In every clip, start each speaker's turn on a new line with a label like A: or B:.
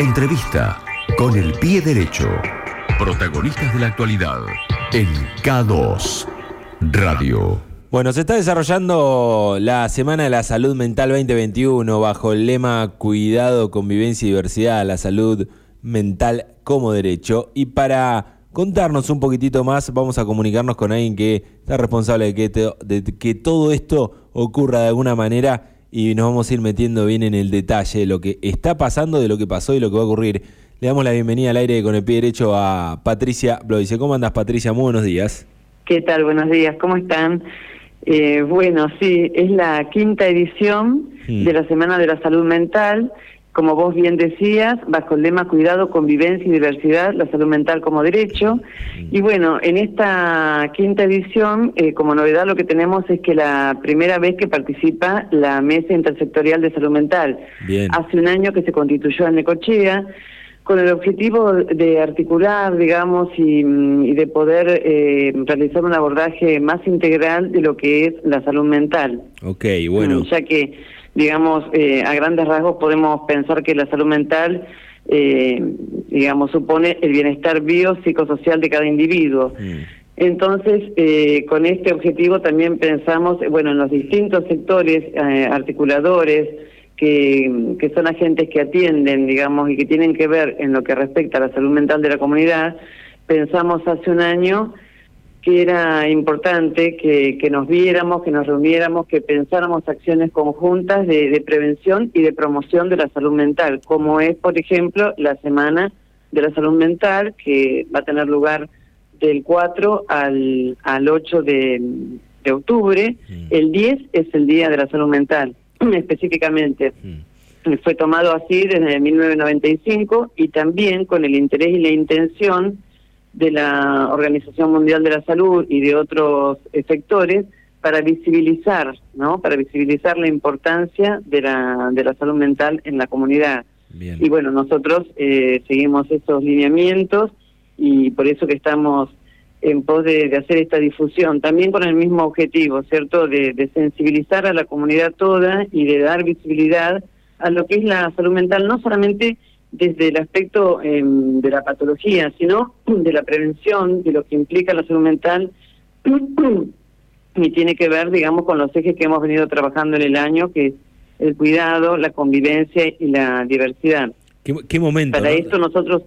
A: Entrevista con el pie derecho. Protagonistas de la actualidad en K2 Radio.
B: Bueno, se está desarrollando la Semana de la Salud Mental 2021 bajo el lema Cuidado, Convivencia y Diversidad, la salud mental como derecho. Y para contarnos un poquitito más, vamos a comunicarnos con alguien que está responsable de que, de que todo esto ocurra de alguna manera y nos vamos a ir metiendo bien en el detalle de lo que está pasando, de lo que pasó y lo que va a ocurrir. Le damos la bienvenida al aire con el pie derecho a Patricia Bloise. ¿Cómo andas, Patricia? Muy buenos días.
C: ¿Qué tal? Buenos días, ¿cómo están? Eh, bueno, sí, es la quinta edición mm. de la Semana de la Salud Mental como vos bien decías, bajo el lema Cuidado, Convivencia y Diversidad, la salud mental como derecho. Y bueno, en esta quinta edición, eh, como novedad lo que tenemos es que la primera vez que participa la Mesa Intersectorial de Salud Mental. Hace un año que se constituyó en Necochea, con el objetivo de articular, digamos, y, de poder eh, realizar un abordaje más integral de lo que es la salud mental.
B: Ok, bueno.
C: Ya que digamos, eh, a grandes rasgos podemos pensar que la salud mental, eh, digamos, supone el bienestar biopsicosocial de cada individuo. Mm. Entonces, eh, con este objetivo también pensamos, bueno, en los distintos sectores articuladores, que, que son agentes que atienden, digamos, y que tienen que ver en lo que respecta a la salud mental de la comunidad, pensamos hace un año que era importante que, que, nos viéramos, que nos reuniéramos, que pensáramos acciones conjuntas de, de, prevención y de promoción de la salud mental, como es, por ejemplo, la Semana de la Salud Mental, que va a tener lugar del 4 al, al 8 de, de octubre. Mm. El 10 es el Día de la Salud Mental, específicamente. Mm. Fue tomado así desde 1995 y también con el interés y la intención de la Organización Mundial de la Salud y de otros sectores para visibilizar, ¿no? Para visibilizar la importancia de la, de la salud mental en la comunidad. Y bueno, nosotros eh, seguimos esos lineamientos y por eso que estamos en pos de, hacer esta difusión, también con el mismo objetivo, ¿cierto? De, de sensibilizar a la comunidad toda y de dar visibilidad a lo que es la salud mental, no solamente desde el aspecto em, de la patología, sino de la prevención, de lo que implica la salud mental, y tiene que ver, digamos, con los ejes que hemos venido trabajando en el año, que es el cuidado, la convivencia y la diversidad.
B: ¿Qué, momento?
C: Para esto nosotros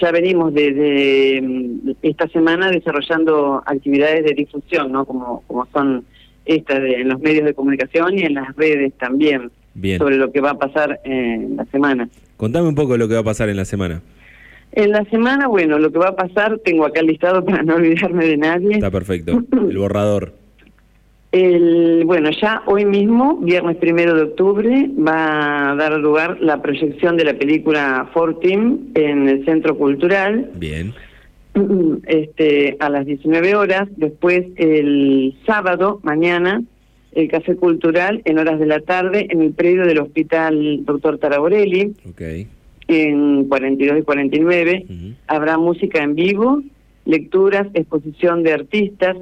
C: ya venimos desde em, esta semana desarrollando actividades de difusión, ¿no? Como, como son estas en los medios de comunicación y en las redes también, sobre lo que va a pasar en la semana.
B: Contame un poco lo que va a pasar en la semana.
C: En la semana, bueno, lo que va a pasar, tengo acá listado para no olvidarme de nadie.
B: Está perfecto, el borrador.
C: El, bueno, ya hoy mismo, viernes primero de octubre, va a dar lugar la proyección de la película Fortim en el Centro Cultural.
B: Bien.
C: Este, a las 19 horas. Después, el sábado, mañana, el Café Cultural en horas de la tarde en el predio del Hospital Dr. Taraborelli.
B: Okay.
C: En 42 y 49 habrá música en vivo, lecturas, exposición de artistas,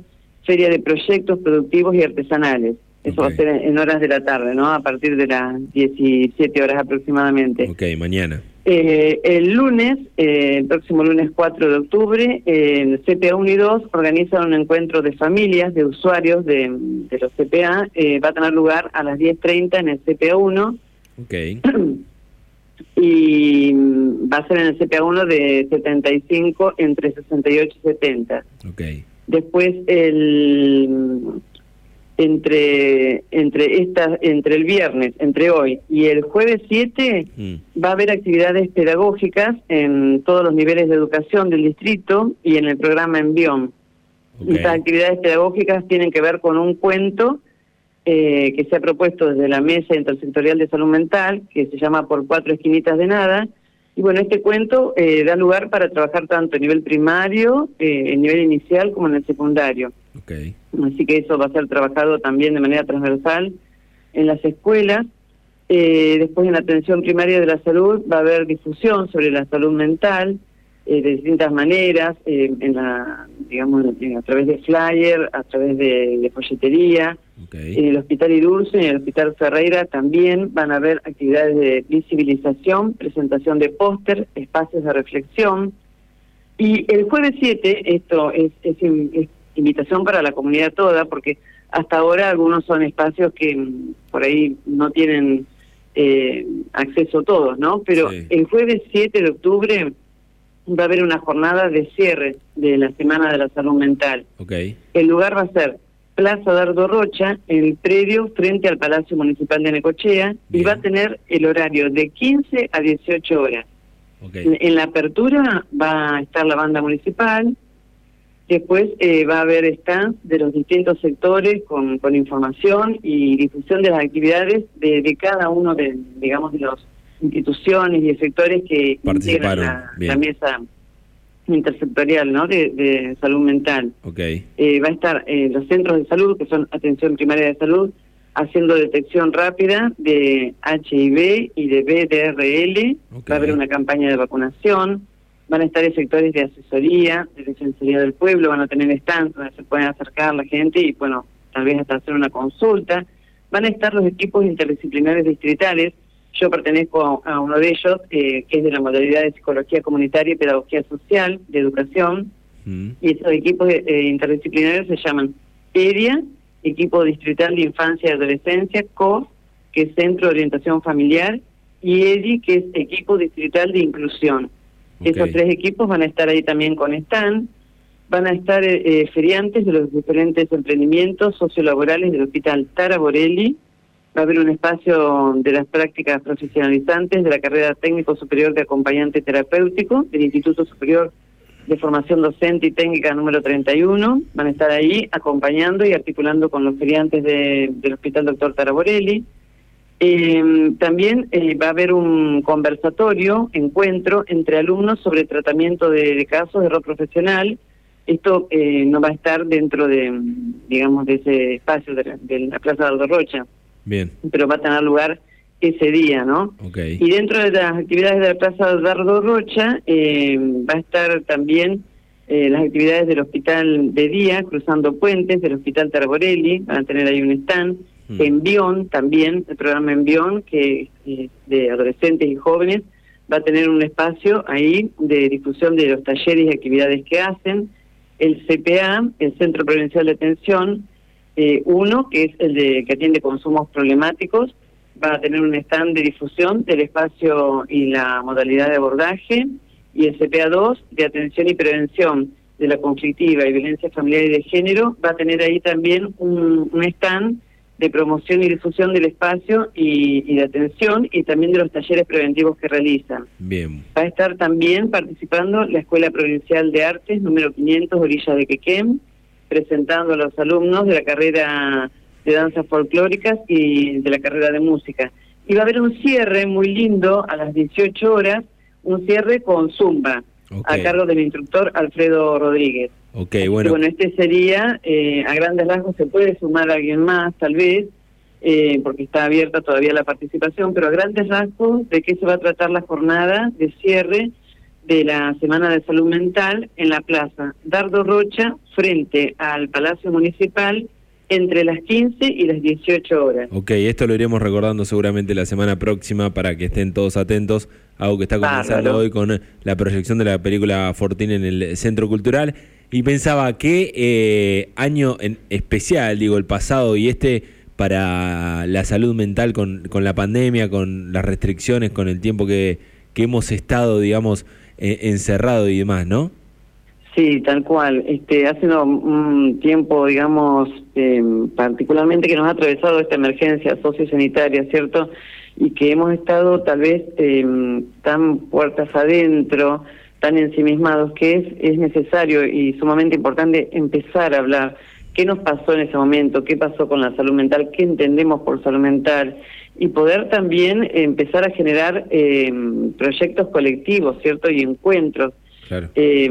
C: feria de proyectos productivos y artesanales. Eso va a ser en horas de la tarde, ¿no? A partir de las 17 horas aproximadamente.
B: Ok, mañana.
C: Eh, el lunes, eh, el próximo lunes 4 de octubre, el CPA 1 y 2 organizan un encuentro de familias, de usuarios de, los CPA. Eh, va a tener lugar a las 10.30 en el CPA 1.
B: Ok.
C: Y va a ser en el CPA 1 de 75 entre 68 y 70.
B: Ok.
C: Después el entre entre esta entre el viernes, entre hoy y el jueves 7 mm. va a haber actividades pedagógicas en todos los niveles de educación del distrito y en el programa Envión. Estas actividades pedagógicas tienen que ver con un cuento eh, que se ha propuesto desde la Mesa Intersectorial de Salud Mental, que se llama Por Cuatro Esquinitas de Nada. Y bueno, este cuento eh, da lugar para trabajar tanto a nivel primario, eh, en nivel inicial, como en el secundario. Así que eso va a ser trabajado también de manera transversal en las escuelas. Eh, después en la atención primaria de la salud va a haber difusión sobre la salud mental eh, de distintas maneras, eh, en la, digamos, a través de flyer, a través de, folletería. En el Hospital Idurce, en el Hospital Ferreira también van a haber actividades de visibilización, presentación de póster, espacios de reflexión. Y el jueves 7, esto es, es, invitación para la comunidad toda, porque hasta ahora algunos son espacios que mm, por ahí no tienen eh, acceso todos, ¿no? Pero el jueves 7 de octubre va a haber una jornada de cierre de la Semana de la Salud Mental.
B: Okay.
C: El lugar va a ser Plaza Dardo Rocha, en el predio frente al Palacio Municipal de Necochea, y va a tener el horario de 15 a 18 horas. En, la apertura va a estar la banda municipal, después eh, va a haber stands de los distintos sectores con, con información y difusión de las actividades de, de cada uno de, digamos, de los instituciones y sectores que
B: integran
C: la, mesa intersectorial ¿no? de, salud mental.
B: Okay.
C: Eh, va a estar eh, los centros de salud, que son atención primaria de salud, haciendo detección rápida de HIV y de BDRL. Va a haber una campaña de vacunación. Van a estar sectores de asesoría, de defensoría del pueblo, van a tener stands donde se pueden acercar la gente y, bueno, tal vez hasta hacer una consulta. Van a estar los equipos interdisciplinares distritales, yo pertenezco a, uno de ellos, eh, que es de la modalidad de psicología comunitaria y pedagogía social, de educación, mm. y esos equipos eh, interdisciplinarios se llaman ERIA, Equipo Distrital de Infancia y Adolescencia, COF, que es Centro de Orientación Familiar, y EDI, que es Equipo Distrital de Inclusión. Esos tres equipos van a estar ahí también con stand, van a estar eh, feriantes de los diferentes emprendimientos sociolaborales del Hospital Tara Borelli, Va a haber un espacio de las prácticas profesionalizantes de la carrera técnico superior de acompañante terapéutico del Instituto Superior de Formación Docente y Técnica número 31. Van a estar ahí acompañando y articulando con los feriantes del Hospital Doctor Taraborelli. Eh, también eh, va a haber un conversatorio, encuentro entre alumnos sobre tratamiento de, casos de rol profesional. Esto eh, no va a estar dentro de, digamos, de ese espacio de la, de la Plaza de Aldo Rocha.
B: Bien.
C: Pero va a tener lugar ese día, ¿no?
B: Okay.
C: Y dentro de las actividades de la Plaza Dardo Rocha eh, va a estar también eh, las actividades del Hospital de Día, Cruzando Puentes, del Hospital Tarborelli, van a tener ahí un stand. Envión también, el programa Envión, que es de adolescentes y jóvenes, va a tener un espacio ahí de difusión de los talleres y actividades que hacen. El CPA, el Centro Provincial de Atención, eh, uno, que es el de que atiende consumos problemáticos, va a tener un stand de difusión del espacio y la modalidad de abordaje, y el CPA2 de atención y prevención de la conflictiva y violencia familiar y de género, va a tener ahí también un, stand de promoción y difusión del espacio y, de atención y también de los talleres preventivos que realizan.
B: Bien.
C: Va a estar también participando la Escuela Provincial de Artes número 500, Orilla de Quequén, presentando a los alumnos de la carrera de danzas folclóricas y de la carrera de música. Y va a haber un cierre muy lindo a las 18 horas, un cierre con zumba, a cargo del instructor Alfredo Rodríguez.
B: Ok, bueno.
C: bueno, este sería, eh, a grandes rasgos, se puede sumar a alguien más, tal vez, eh, porque está abierta todavía la participación, pero a grandes rasgos, ¿de qué se va a tratar la jornada de cierre? de la Semana de Salud Mental en la Plaza Dardo Rocha, frente al Palacio Municipal, entre las 15 y las 18 horas.
B: Ok, esto lo iremos recordando seguramente la semana próxima para que estén todos atentos. Algo que está comenzando hoy con la proyección de la película Fortín en el Centro Cultural. Y pensaba que eh, año en especial, digo, el pasado y este para la salud mental con, con la pandemia, con las restricciones, con el tiempo que, que hemos estado, digamos, eh, encerrado y demás, ¿no?
C: Sí, tal cual. Este, hace un tiempo, digamos, eh, particularmente que nos ha atravesado esta emergencia sociosanitaria, ¿cierto? Y que hemos estado tal vez eh, tan puertas adentro, tan ensimismados, que es, es necesario y sumamente importante empezar a hablar qué nos pasó en ese momento, qué pasó con la salud mental, qué entendemos por salud mental y poder también empezar a generar eh, proyectos colectivos, ¿cierto? Y encuentros. Eh,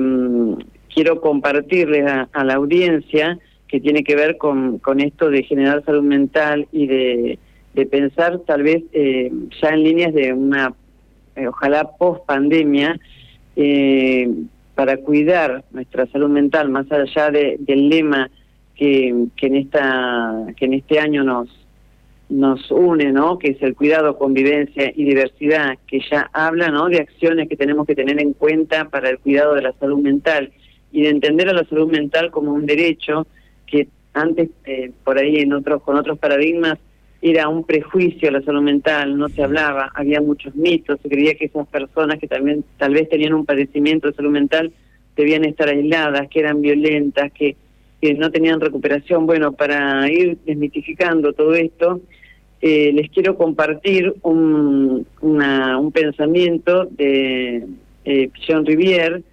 C: quiero compartirles a, la audiencia que tiene que ver con, con esto de generar salud mental y de, de pensar tal vez eh, ya en líneas de una, ojalá post pandemia, para cuidar nuestra salud mental, más allá del lema que, que, en esta, que en este año nos, nos une, ¿no? que es el cuidado, convivencia y diversidad, que ya habla ¿no? de acciones que tenemos que tener en cuenta para el cuidado de la salud mental y de entender a la salud mental como un derecho que antes eh, por ahí en otros con otros paradigmas era un prejuicio la salud mental, no se hablaba, había muchos mitos, se creía que esas personas que también tal vez tenían un padecimiento de salud mental debían estar aisladas, que eran violentas, que, que no tenían recuperación. Bueno, para ir desmitificando todo esto, eh, les quiero compartir un, un pensamiento de eh, Jean Rivière,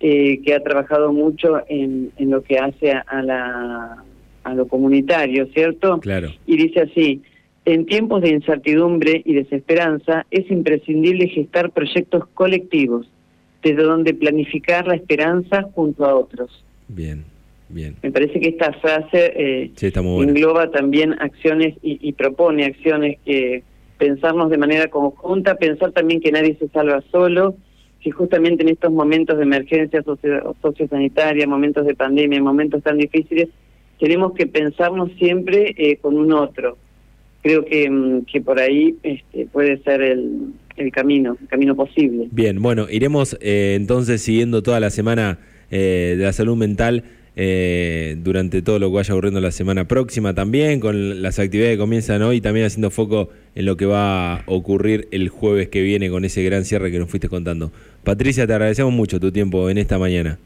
C: eh, que ha trabajado mucho en, en lo que hace a, la, a lo comunitario, ¿cierto?
B: Claro.
C: Y dice así, en tiempos de incertidumbre y desesperanza es imprescindible gestar proyectos colectivos, desde donde planificar la esperanza junto a otros.
B: Bien, bien.
C: Me parece que esta frase eh, engloba también acciones y, y propone acciones que pensarnos de manera conjunta, pensar también que nadie se salva solo, que justamente en estos momentos de emergencia sociosanitaria, momentos de pandemia, momentos tan difíciles, tenemos que pensarnos siempre eh, con un otro. Creo que, mm, que por ahí este, puede ser el, el camino, el camino posible.
B: Bien, bueno, iremos eh, entonces siguiendo toda la semana eh, de la salud mental eh, durante todo lo que vaya ocurriendo la semana próxima también, con las actividades que comienzan hoy, también haciendo foco en lo que va a ocurrir el jueves que viene con ese gran cierre que nos fuiste contando. Patricia, te agradecemos mucho tu tiempo en esta mañana.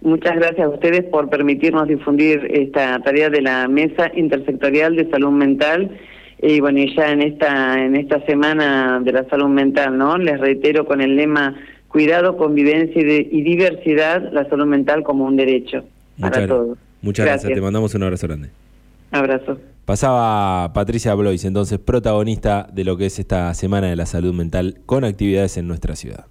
C: Muchas gracias a ustedes por permitirnos difundir esta tarea de la Mesa Intersectorial de Salud Mental. Y bueno, y ya en esta, en esta semana de la salud mental, ¿no? Les reitero con el lema cuidado, convivencia y diversidad, la salud mental como un derecho
B: para todos. Muchas gracias. te mandamos un abrazo grande.
C: Abrazo.
B: Pasaba Patricia Blois, entonces protagonista de lo que es esta Semana de la Salud Mental con actividades en nuestra ciudad.